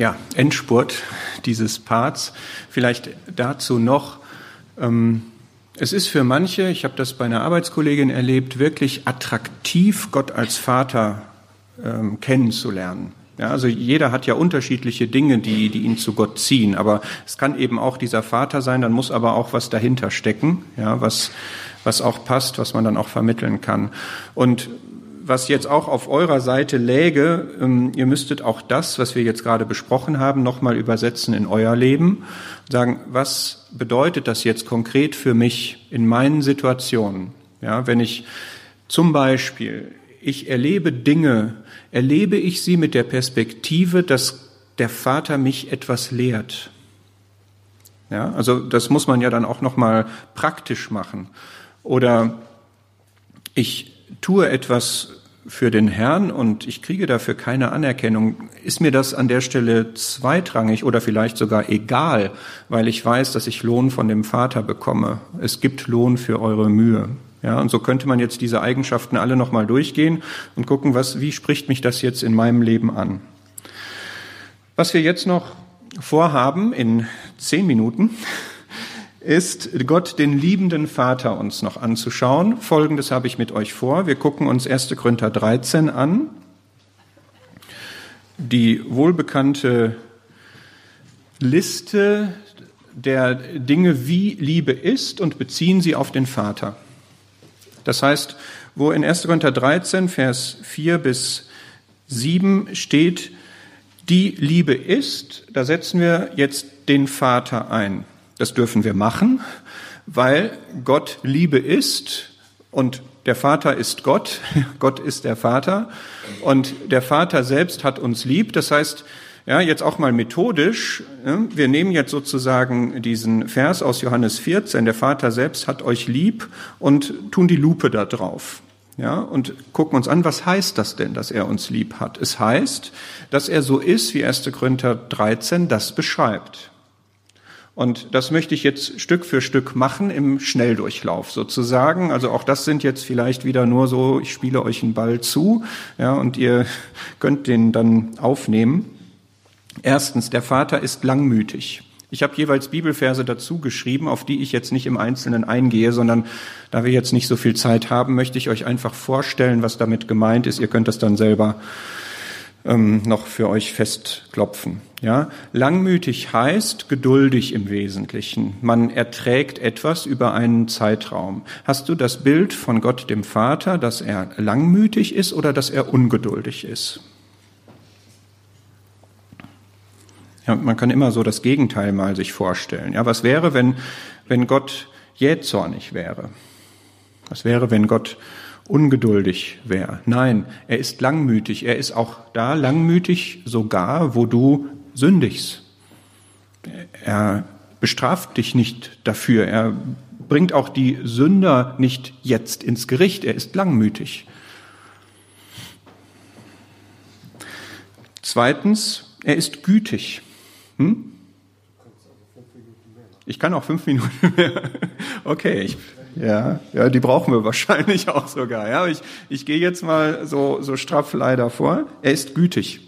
ja, Endspurt dieses Parts. Vielleicht dazu noch, ähm, es ist für manche, ich habe das bei einer Arbeitskollegin erlebt, wirklich attraktiv, Gott als Vater ähm, kennenzulernen. Ja, also jeder hat ja unterschiedliche Dinge, die, die ihn zu Gott ziehen. Aber es kann eben auch dieser Vater sein, dann muss aber auch was dahinter stecken, ja, was, was auch passt, was man dann auch vermitteln kann. Und was jetzt auch auf eurer Seite läge, ähm, ihr müsstet auch das, was wir jetzt gerade besprochen haben, nochmal übersetzen in euer Leben. Sagen, was bedeutet das jetzt konkret für mich in meinen Situationen? Ja, wenn ich zum Beispiel, ich erlebe Dinge, erlebe ich sie mit der Perspektive, dass der Vater mich etwas lehrt. Ja, also das muss man ja dann auch nochmal praktisch machen. Oder ich tue etwas für den Herrn und ich kriege dafür keine Anerkennung, ist mir das an der Stelle zweitrangig oder vielleicht sogar egal, weil ich weiß, dass ich Lohn von dem Vater bekomme. Es gibt Lohn für eure Mühe. Ja, und so könnte man jetzt diese Eigenschaften alle nochmal durchgehen und gucken, was, wie spricht mich das jetzt in meinem Leben an. Was wir jetzt noch vorhaben in zehn Minuten, ist Gott den liebenden Vater uns noch anzuschauen. Folgendes habe ich mit euch vor. Wir gucken uns 1. Korinther 13 an. Die wohlbekannte Liste der Dinge, wie Liebe ist und beziehen sie auf den Vater. Das heißt, wo in 1. Korinther 13, Vers 4 bis 7 steht, die Liebe ist, da setzen wir jetzt den Vater ein. Das dürfen wir machen, weil Gott Liebe ist und der Vater ist Gott, Gott ist der Vater und der Vater selbst hat uns lieb. Das heißt, ja, jetzt auch mal methodisch. Wir nehmen jetzt sozusagen diesen Vers aus Johannes 14, der Vater selbst hat euch lieb und tun die Lupe da drauf. Ja, und gucken uns an, was heißt das denn, dass er uns lieb hat? Es heißt, dass er so ist, wie 1. Korinther 13 das beschreibt. Und das möchte ich jetzt Stück für Stück machen im Schnelldurchlauf sozusagen. Also auch das sind jetzt vielleicht wieder nur so, ich spiele euch einen Ball zu, ja, und ihr könnt den dann aufnehmen. Erstens, der Vater ist langmütig. Ich habe jeweils Bibelverse dazu geschrieben, auf die ich jetzt nicht im Einzelnen eingehe, sondern da wir jetzt nicht so viel Zeit haben, möchte ich euch einfach vorstellen, was damit gemeint ist. Ihr könnt das dann selber ähm, noch für euch festklopfen. Ja, langmütig heißt geduldig im Wesentlichen. Man erträgt etwas über einen Zeitraum. Hast du das Bild von Gott dem Vater, dass er langmütig ist oder dass er ungeduldig ist? Ja, man kann immer so das Gegenteil mal sich vorstellen. Ja, was wäre, wenn, wenn Gott jähzornig wäre? Was wäre, wenn Gott ungeduldig wäre. Nein, er ist langmütig. Er ist auch da langmütig, sogar wo du sündigst. Er bestraft dich nicht dafür. Er bringt auch die Sünder nicht jetzt ins Gericht. Er ist langmütig. Zweitens, er ist gütig. Hm? Ich kann auch fünf Minuten mehr. Okay, ich ja, ja, die brauchen wir wahrscheinlich auch sogar. Ja, ich, ich gehe jetzt mal so, so straff leider vor. Er ist gütig.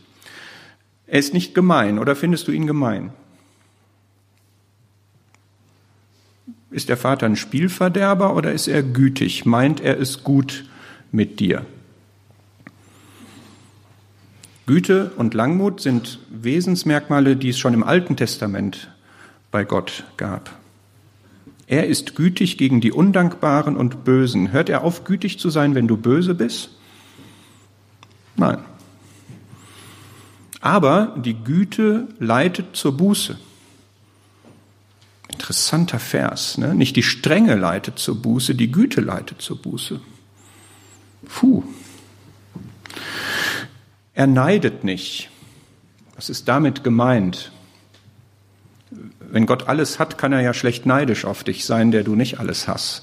Er ist nicht gemein. Oder findest du ihn gemein? Ist der Vater ein Spielverderber oder ist er gütig? Meint er es gut mit dir? Güte und Langmut sind Wesensmerkmale, die es schon im Alten Testament bei Gott gab. Er ist gütig gegen die Undankbaren und Bösen. Hört er auf, gütig zu sein, wenn du böse bist? Nein. Aber die Güte leitet zur Buße. Interessanter Vers. Ne? Nicht die Strenge leitet zur Buße, die Güte leitet zur Buße. Puh. Er neidet nicht. Was ist damit gemeint? Wenn Gott alles hat, kann er ja schlecht neidisch auf dich sein, der du nicht alles hast.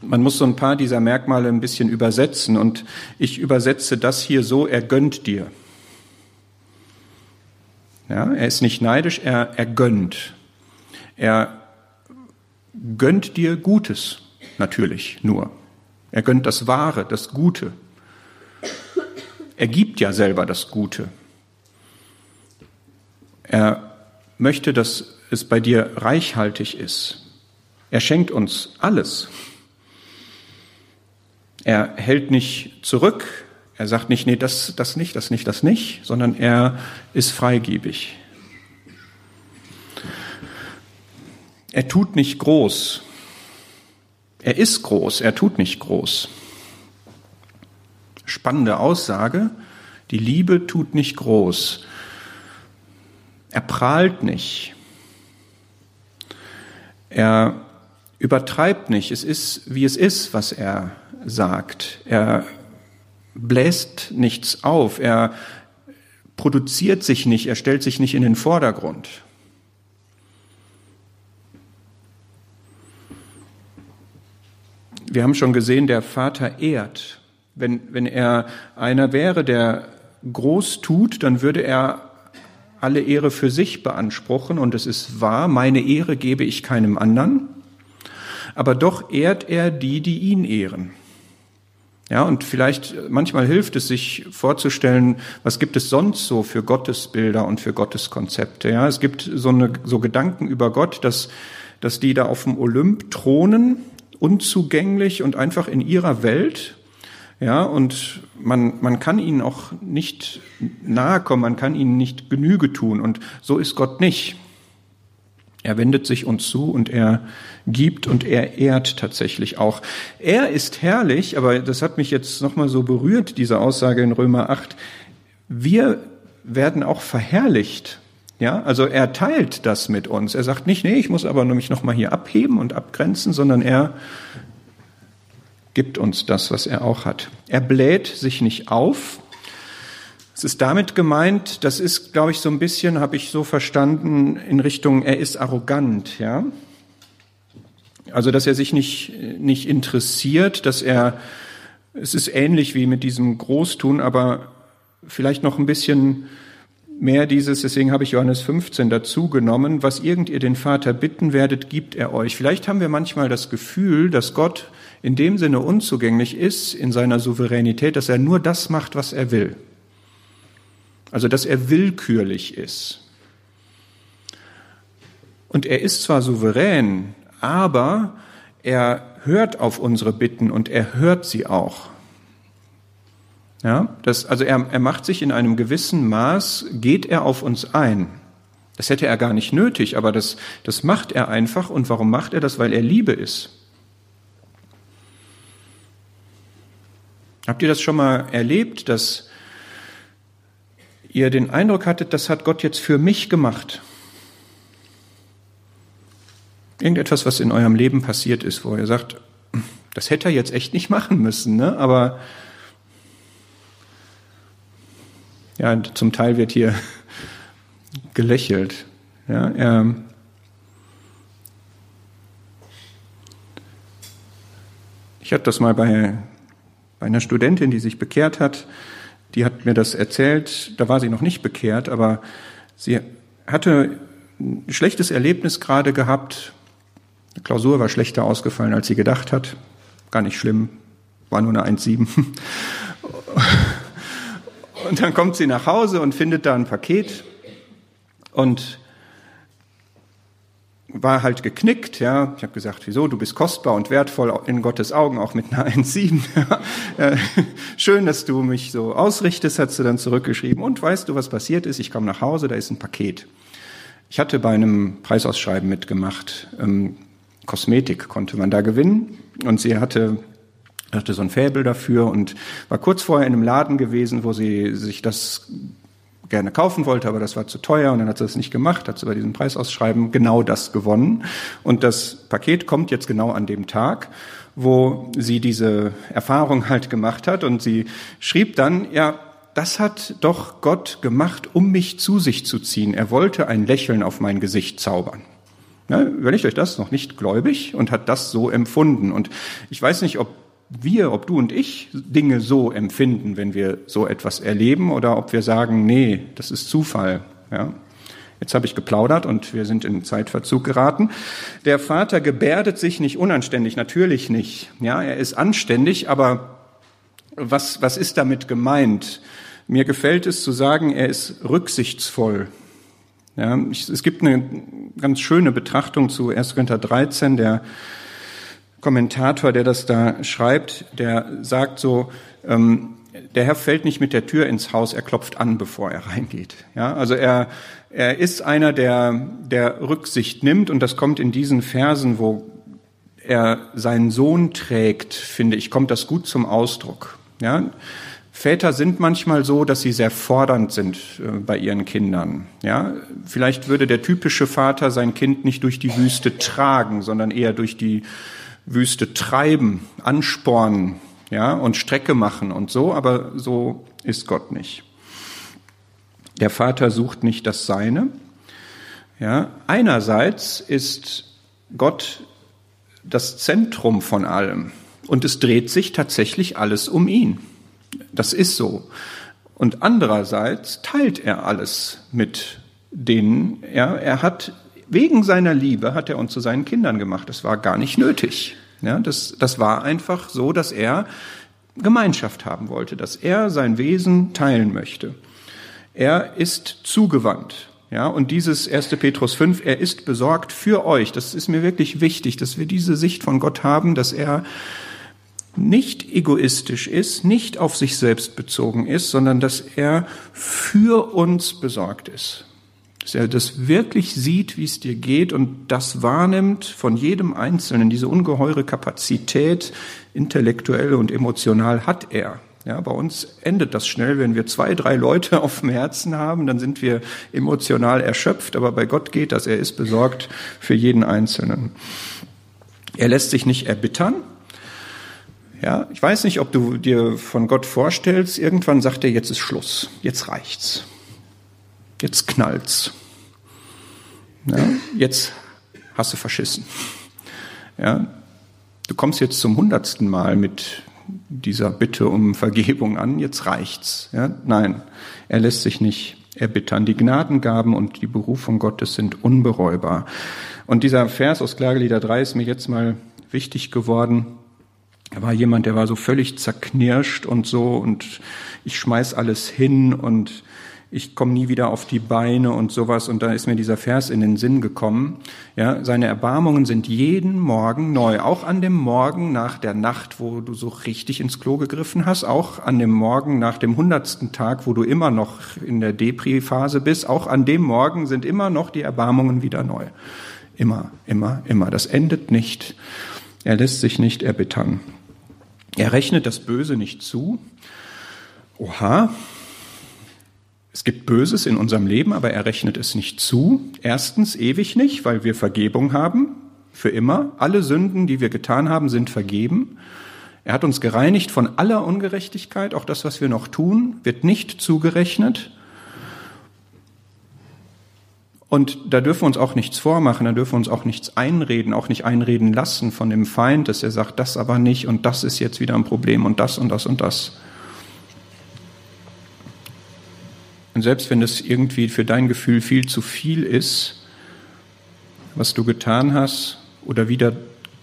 Man muss so ein paar dieser Merkmale ein bisschen übersetzen und ich übersetze das hier so, er gönnt dir. Ja, er ist nicht neidisch, er, er gönnt. Er gönnt dir Gutes, natürlich nur. Er gönnt das Wahre, das Gute. Er gibt ja selber das Gute. Er möchte, dass es bei dir reichhaltig ist. Er schenkt uns alles. Er hält nicht zurück. Er sagt nicht, nee, das, das nicht, das nicht, das nicht, sondern er ist freigebig. Er tut nicht groß. Er ist groß, er tut nicht groß. Spannende Aussage. Die Liebe tut nicht groß. Er prahlt nicht. Er übertreibt nicht. Es ist, wie es ist, was er sagt. Er bläst nichts auf. Er produziert sich nicht. Er stellt sich nicht in den Vordergrund. Wir haben schon gesehen, der Vater ehrt. Wenn, wenn er einer wäre, der groß tut, dann würde er alle Ehre für sich beanspruchen und es ist wahr, meine Ehre gebe ich keinem anderen, aber doch ehrt er die, die ihn ehren. Ja, und vielleicht manchmal hilft es sich vorzustellen, was gibt es sonst so für Gottesbilder und für Gotteskonzepte. Ja, es gibt so eine, so Gedanken über Gott, dass, dass die da auf dem Olymp thronen, unzugänglich und einfach in ihrer Welt ja, und man, man kann ihnen auch nicht nahe kommen, man kann ihnen nicht Genüge tun. Und so ist Gott nicht. Er wendet sich uns zu und er gibt und er ehrt tatsächlich auch. Er ist herrlich, aber das hat mich jetzt nochmal so berührt, diese Aussage in Römer 8. Wir werden auch verherrlicht. Ja, also er teilt das mit uns. Er sagt nicht, nee, ich muss aber mich nochmal hier abheben und abgrenzen, sondern er gibt uns das, was er auch hat. Er bläht sich nicht auf. Es ist damit gemeint, das ist, glaube ich, so ein bisschen, habe ich so verstanden, in Richtung, er ist arrogant, ja. Also, dass er sich nicht, nicht interessiert, dass er, es ist ähnlich wie mit diesem Großtun, aber vielleicht noch ein bisschen mehr dieses, deswegen habe ich Johannes 15 dazu genommen, was irgend ihr den Vater bitten werdet, gibt er euch. Vielleicht haben wir manchmal das Gefühl, dass Gott in dem Sinne unzugänglich ist in seiner Souveränität, dass er nur das macht, was er will. Also dass er willkürlich ist. Und er ist zwar souverän, aber er hört auf unsere Bitten und er hört sie auch. Ja, das, also er, er macht sich in einem gewissen Maß, geht er auf uns ein. Das hätte er gar nicht nötig, aber das, das macht er einfach. Und warum macht er das? Weil er Liebe ist. Habt ihr das schon mal erlebt, dass ihr den Eindruck hattet, das hat Gott jetzt für mich gemacht? Irgendetwas, was in eurem Leben passiert ist, wo ihr sagt, das hätte er jetzt echt nicht machen müssen, ne? aber ja, zum Teil wird hier gelächelt. Ja, er, ich hatte das mal bei bei einer Studentin, die sich bekehrt hat. Die hat mir das erzählt. Da war sie noch nicht bekehrt, aber sie hatte ein schlechtes Erlebnis gerade gehabt. Die Klausur war schlechter ausgefallen, als sie gedacht hat. Gar nicht schlimm, war nur eine 1,7. Und dann kommt sie nach Hause und findet da ein Paket und war halt geknickt, ja. Ich habe gesagt, wieso, du bist kostbar und wertvoll in Gottes Augen, auch mit einer 1,7. Ja. Schön, dass du mich so ausrichtest, hat sie dann zurückgeschrieben. Und weißt du, was passiert ist? Ich komme nach Hause, da ist ein Paket. Ich hatte bei einem Preisausschreiben mitgemacht. Ähm, Kosmetik konnte man da gewinnen. Und sie hatte hatte so ein Fäbel dafür und war kurz vorher in einem Laden gewesen, wo sie sich das gerne kaufen wollte, aber das war zu teuer und dann hat sie das nicht gemacht, hat sie bei diesem Preisausschreiben genau das gewonnen. Und das Paket kommt jetzt genau an dem Tag, wo sie diese Erfahrung halt gemacht hat und sie schrieb dann, ja, das hat doch Gott gemacht, um mich zu sich zu ziehen. Er wollte ein Lächeln auf mein Gesicht zaubern. Ja, überlegt euch das, noch nicht gläubig und hat das so empfunden. Und ich weiß nicht, ob wir, ob du und ich Dinge so empfinden, wenn wir so etwas erleben, oder ob wir sagen, nee, das ist Zufall. Ja? Jetzt habe ich geplaudert und wir sind in Zeitverzug geraten. Der Vater gebärdet sich nicht unanständig, natürlich nicht. Ja, er ist anständig, aber was, was ist damit gemeint? Mir gefällt es zu sagen, er ist rücksichtsvoll. Ja, es gibt eine ganz schöne Betrachtung zu 1. Korinther 13, der Kommentator, der das da schreibt, der sagt so, ähm, der Herr fällt nicht mit der Tür ins Haus, er klopft an, bevor er reingeht. Ja, also er, er ist einer, der, der Rücksicht nimmt und das kommt in diesen Versen, wo er seinen Sohn trägt, finde ich, kommt das gut zum Ausdruck. Ja, Väter sind manchmal so, dass sie sehr fordernd sind äh, bei ihren Kindern. Ja, vielleicht würde der typische Vater sein Kind nicht durch die Wüste tragen, sondern eher durch die Wüste treiben, anspornen, ja, und Strecke machen und so, aber so ist Gott nicht. Der Vater sucht nicht das Seine. Ja, einerseits ist Gott das Zentrum von allem und es dreht sich tatsächlich alles um ihn. Das ist so. Und andererseits teilt er alles mit denen. Ja, er hat wegen seiner Liebe hat er uns zu seinen Kindern gemacht. Das war gar nicht nötig. Ja, das, das war einfach so, dass er Gemeinschaft haben wollte, dass er sein Wesen teilen möchte. Er ist zugewandt. Ja, und dieses 1. Petrus 5, er ist besorgt für euch. Das ist mir wirklich wichtig, dass wir diese Sicht von Gott haben, dass er nicht egoistisch ist, nicht auf sich selbst bezogen ist, sondern dass er für uns besorgt ist. Dass er das wirklich sieht, wie es dir geht und das wahrnimmt von jedem Einzelnen. Diese ungeheure Kapazität, intellektuell und emotional hat er. Ja, bei uns endet das schnell, wenn wir zwei, drei Leute auf dem Herzen haben, dann sind wir emotional erschöpft, aber bei Gott geht das. Er ist besorgt für jeden Einzelnen. Er lässt sich nicht erbittern, ja, ich weiß nicht, ob du dir von Gott vorstellst, irgendwann sagt er, jetzt ist Schluss, jetzt reicht's. Jetzt knallt's. Ja, jetzt hast du verschissen. Ja, du kommst jetzt zum hundertsten Mal mit dieser Bitte um Vergebung an, jetzt reicht's. Ja, nein, er lässt sich nicht erbittern. Die Gnadengaben und die Berufung Gottes sind unbereubar. Und dieser Vers aus Klagelieder 3 ist mir jetzt mal wichtig geworden. Er war jemand, der war so völlig zerknirscht und so und ich schmeiß alles hin und ich komme nie wieder auf die Beine und sowas. Und da ist mir dieser Vers in den Sinn gekommen. Ja, seine Erbarmungen sind jeden Morgen neu. Auch an dem Morgen nach der Nacht, wo du so richtig ins Klo gegriffen hast. Auch an dem Morgen nach dem hundertsten Tag, wo du immer noch in der Depri-Phase bist. Auch an dem Morgen sind immer noch die Erbarmungen wieder neu. Immer, immer, immer. Das endet nicht. Er lässt sich nicht erbittern. Er rechnet das Böse nicht zu. Oha, es gibt Böses in unserem Leben, aber er rechnet es nicht zu. Erstens ewig nicht, weil wir Vergebung haben, für immer. Alle Sünden, die wir getan haben, sind vergeben. Er hat uns gereinigt von aller Ungerechtigkeit. Auch das, was wir noch tun, wird nicht zugerechnet. Und da dürfen wir uns auch nichts vormachen, da dürfen wir uns auch nichts einreden, auch nicht einreden lassen von dem Feind, dass er sagt, das aber nicht und das ist jetzt wieder ein Problem und das und das und das. Und selbst wenn es irgendwie für dein Gefühl viel zu viel ist, was du getan hast oder wieder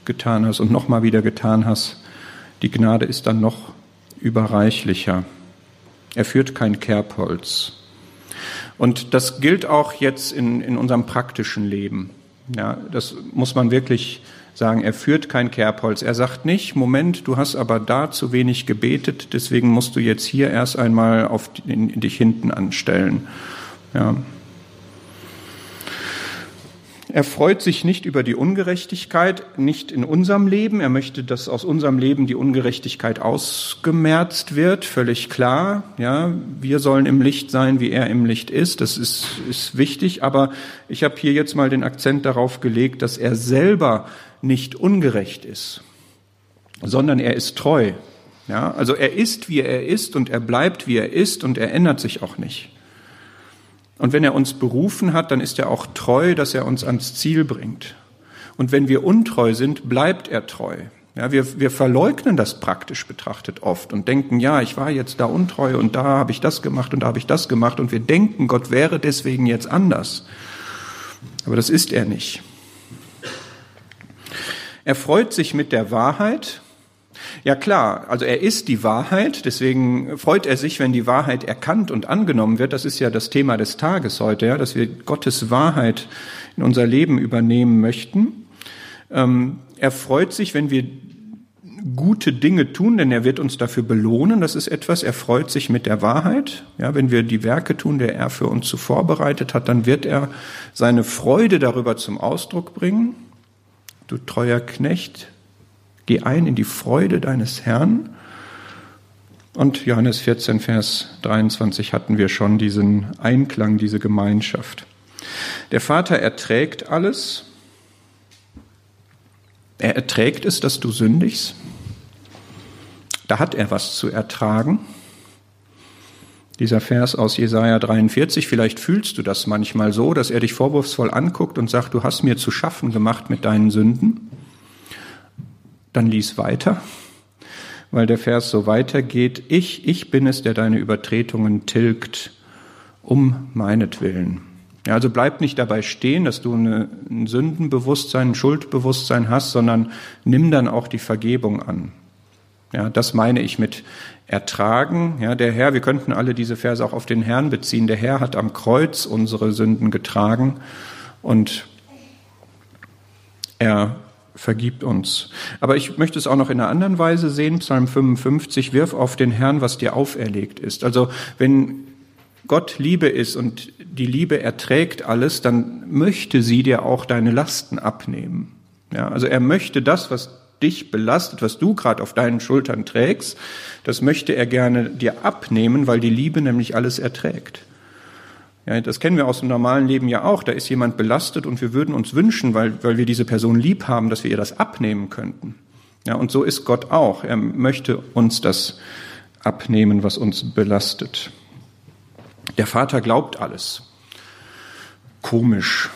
getan hast und nochmal wieder getan hast, die Gnade ist dann noch überreichlicher. Er führt kein Kerbholz. Und das gilt auch jetzt in, in unserem praktischen Leben. Ja, das muss man wirklich sagen. Er führt kein Kerbholz. Er sagt nicht, Moment, du hast aber da zu wenig gebetet, deswegen musst du jetzt hier erst einmal auf dich hinten anstellen. Ja. Er freut sich nicht über die Ungerechtigkeit, nicht in unserem Leben. Er möchte, dass aus unserem Leben die Ungerechtigkeit ausgemerzt wird, völlig klar. Ja, wir sollen im Licht sein, wie er im Licht ist. Das ist, ist wichtig. Aber ich habe hier jetzt mal den Akzent darauf gelegt, dass er selber nicht ungerecht ist, sondern er ist treu. Ja, also er ist, wie er ist und er bleibt, wie er ist und er ändert sich auch nicht. Und wenn er uns berufen hat, dann ist er auch treu, dass er uns ans Ziel bringt. Und wenn wir untreu sind, bleibt er treu. Ja, wir, wir verleugnen das praktisch betrachtet oft und denken, ja, ich war jetzt da untreu und da habe ich das gemacht und da habe ich das gemacht und wir denken, Gott wäre deswegen jetzt anders. Aber das ist er nicht. Er freut sich mit der Wahrheit, Ja klar, also er ist die Wahrheit, deswegen freut er sich, wenn die Wahrheit erkannt und angenommen wird. Das ist ja das Thema des Tages heute, ja, dass wir Gottes Wahrheit in unser Leben übernehmen möchten. Ähm, er freut sich, wenn wir gute Dinge tun, denn er wird uns dafür belohnen. Das ist etwas, er freut sich mit der Wahrheit. Ja, wenn wir die Werke tun, der er für uns zuvor bereitet hat, dann wird er seine Freude darüber zum Ausdruck bringen. Du treuer Knecht, geh ein in die Freude deines Herrn. Und Johannes 14, Vers 23 hatten wir schon diesen Einklang, diese Gemeinschaft. Der Vater erträgt alles. Er erträgt es, dass du sündigst. Da hat er was zu ertragen. Dieser Vers aus Jesaja 43, vielleicht fühlst du das manchmal so, dass er dich vorwurfsvoll anguckt und sagt, du hast mir zu schaffen gemacht mit deinen Sünden. Dann lies weiter, weil der Vers so weitergeht. Ich, ich bin es, der deine Übertretungen tilgt, um meinetwillen. Ja, also bleib nicht dabei stehen, dass du eine, ein Sündenbewusstsein, ein Schuldbewusstsein hast, sondern nimm dann auch die Vergebung an. Ja, das meine ich mit ertragen. Ja, der Herr, wir könnten alle diese Verse auch auf den Herrn beziehen. Der Herr hat am Kreuz unsere Sünden getragen und er vergibt uns. Aber ich möchte es auch noch in einer anderen Weise sehen. Psalm 55, wirf auf den Herrn, was dir auferlegt ist. Also wenn Gott Liebe ist und die Liebe erträgt alles, dann möchte sie dir auch deine Lasten abnehmen. Ja, also er möchte das, was dich belastet, was du gerade auf deinen Schultern trägst, das möchte er gerne dir abnehmen, weil die Liebe nämlich alles erträgt. Ja, das kennen wir aus dem normalen Leben ja auch. Da ist jemand belastet und wir würden uns wünschen, weil, weil wir diese Person lieb haben, dass wir ihr das abnehmen könnten. Ja, und so ist Gott auch. Er möchte uns das abnehmen, was uns belastet. Der Vater glaubt alles. Komisch.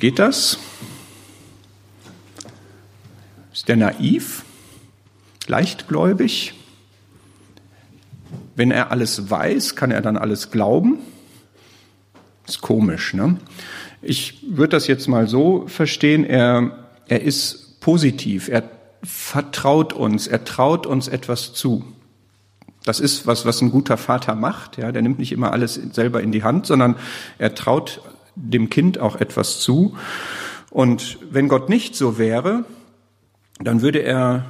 Geht das? Ist der naiv? Leichtgläubig? Wenn er alles weiß, kann er dann alles glauben? Ist komisch, ne? Ich würde das jetzt mal so verstehen, er, er ist positiv, er vertraut uns, er traut uns etwas zu. Das ist was, was ein guter Vater macht, ja, der nimmt nicht immer alles selber in die Hand, sondern er traut dem Kind auch etwas zu. Und wenn Gott nicht so wäre, dann würde er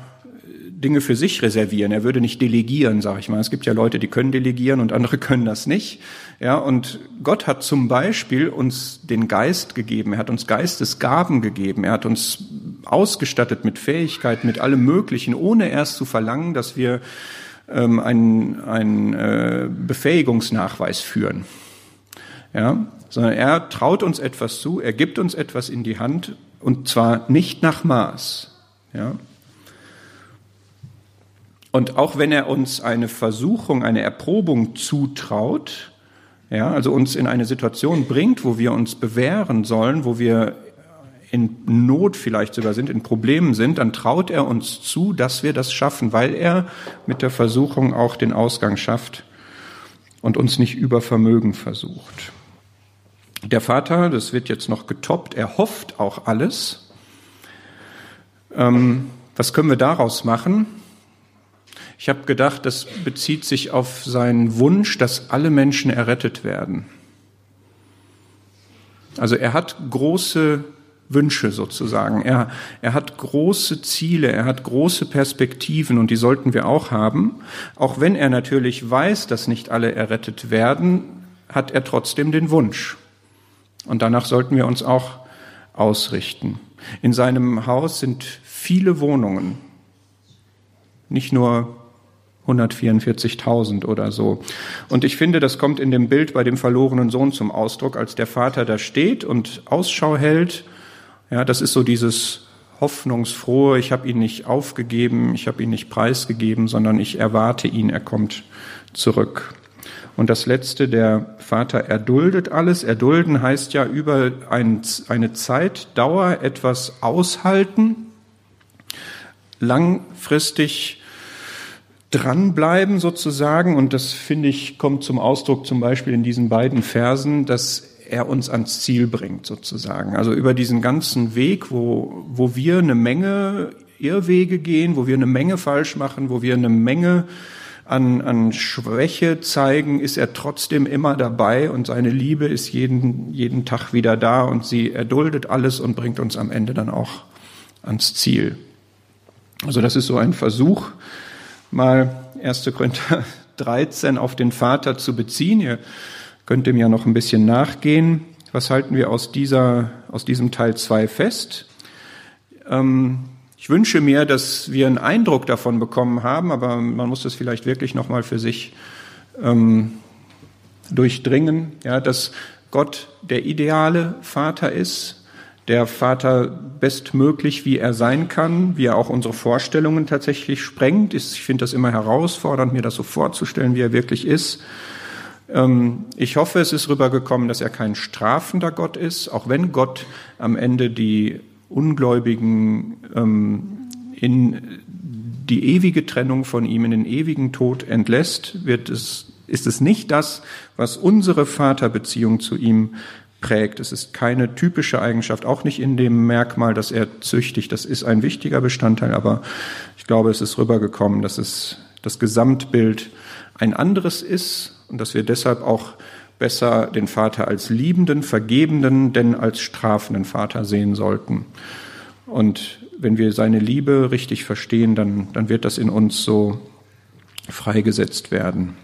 Dinge für sich reservieren. Er würde nicht delegieren, sage ich mal. Es gibt ja Leute, die können delegieren und andere können das nicht. Ja, und Gott hat zum Beispiel uns den Geist gegeben. Er hat uns Geistesgaben gegeben. Er hat uns ausgestattet mit Fähigkeiten, mit allem Möglichen, ohne erst zu verlangen, dass wir ähm, einen, einen äh, Befähigungsnachweis führen. Ja, sondern er traut uns etwas zu, er gibt uns etwas in die Hand und zwar nicht nach Maß. Ja? Und auch wenn er uns eine Versuchung, eine Erprobung zutraut, ja, also uns in eine Situation bringt, wo wir uns bewähren sollen, wo wir in Not vielleicht sogar sind, in Problemen sind, dann traut er uns zu, dass wir das schaffen, weil er mit der Versuchung auch den Ausgang schafft und uns nicht über Vermögen versucht. Der Vater, das wird jetzt noch getoppt, er hofft auch alles, ähm, was können wir daraus machen? Ich habe gedacht, das bezieht sich auf seinen Wunsch, dass alle Menschen errettet werden. Also er hat große Wünsche sozusagen. Er, er hat große Ziele, er hat große Perspektiven und die sollten wir auch haben. Auch wenn er natürlich weiß, dass nicht alle errettet werden, hat er trotzdem den Wunsch. Und danach sollten wir uns auch ausrichten. In seinem Haus sind viele Wohnungen, nicht nur 144.000 oder so. Und ich finde, das kommt in dem Bild bei dem verlorenen Sohn zum Ausdruck, als der Vater da steht und Ausschau hält. Ja, das ist so dieses hoffnungsfrohe, ich habe ihn nicht aufgegeben, ich habe ihn nicht preisgegeben, sondern ich erwarte ihn, er kommt zurück. Und das Letzte, der Vater erduldet alles. Erdulden heißt ja über ein, eine Zeitdauer etwas aushalten, langfristig dranbleiben sozusagen. Und das finde ich kommt zum Ausdruck zum Beispiel in diesen beiden Versen, dass er uns ans Ziel bringt sozusagen. Also über diesen ganzen Weg, wo, wo wir eine Menge Irrwege gehen, wo wir eine Menge falsch machen, wo wir eine Menge an, an Schwäche zeigen, ist er trotzdem immer dabei und seine Liebe ist jeden, jeden Tag wieder da und sie erduldet alles und bringt uns am Ende dann auch ans Ziel. Also das ist so ein Versuch, mal 1. Korinther 13 auf den Vater zu beziehen. Ihr könnt dem ja noch ein bisschen nachgehen. Was halten wir aus, dieser, aus diesem Teil 2 fest? Ähm, ich wünsche mir, dass wir einen Eindruck davon bekommen haben, aber man muss das vielleicht wirklich nochmal für sich ähm, durchdringen, ja, dass Gott der ideale Vater ist, der Vater bestmöglich, wie er sein kann, wie er auch unsere Vorstellungen tatsächlich sprengt. Ich finde das immer herausfordernd, mir das so vorzustellen, wie er wirklich ist. Ähm, ich hoffe, es ist rübergekommen, dass er kein strafender Gott ist, auch wenn Gott am Ende die Ungläubigen ähm, in die ewige Trennung von ihm, in den ewigen Tod entlässt, wird es, ist es nicht das, was unsere Vaterbeziehung zu ihm prägt. Es ist keine typische Eigenschaft, auch nicht in dem Merkmal, dass er züchtigt. Das ist ein wichtiger Bestandteil, aber ich glaube, es ist rübergekommen, dass es das Gesamtbild ein anderes ist und dass wir deshalb auch besser den Vater als liebenden, vergebenden, denn als strafenden Vater sehen sollten. Und wenn wir seine Liebe richtig verstehen, dann, dann wird das in uns so freigesetzt werden.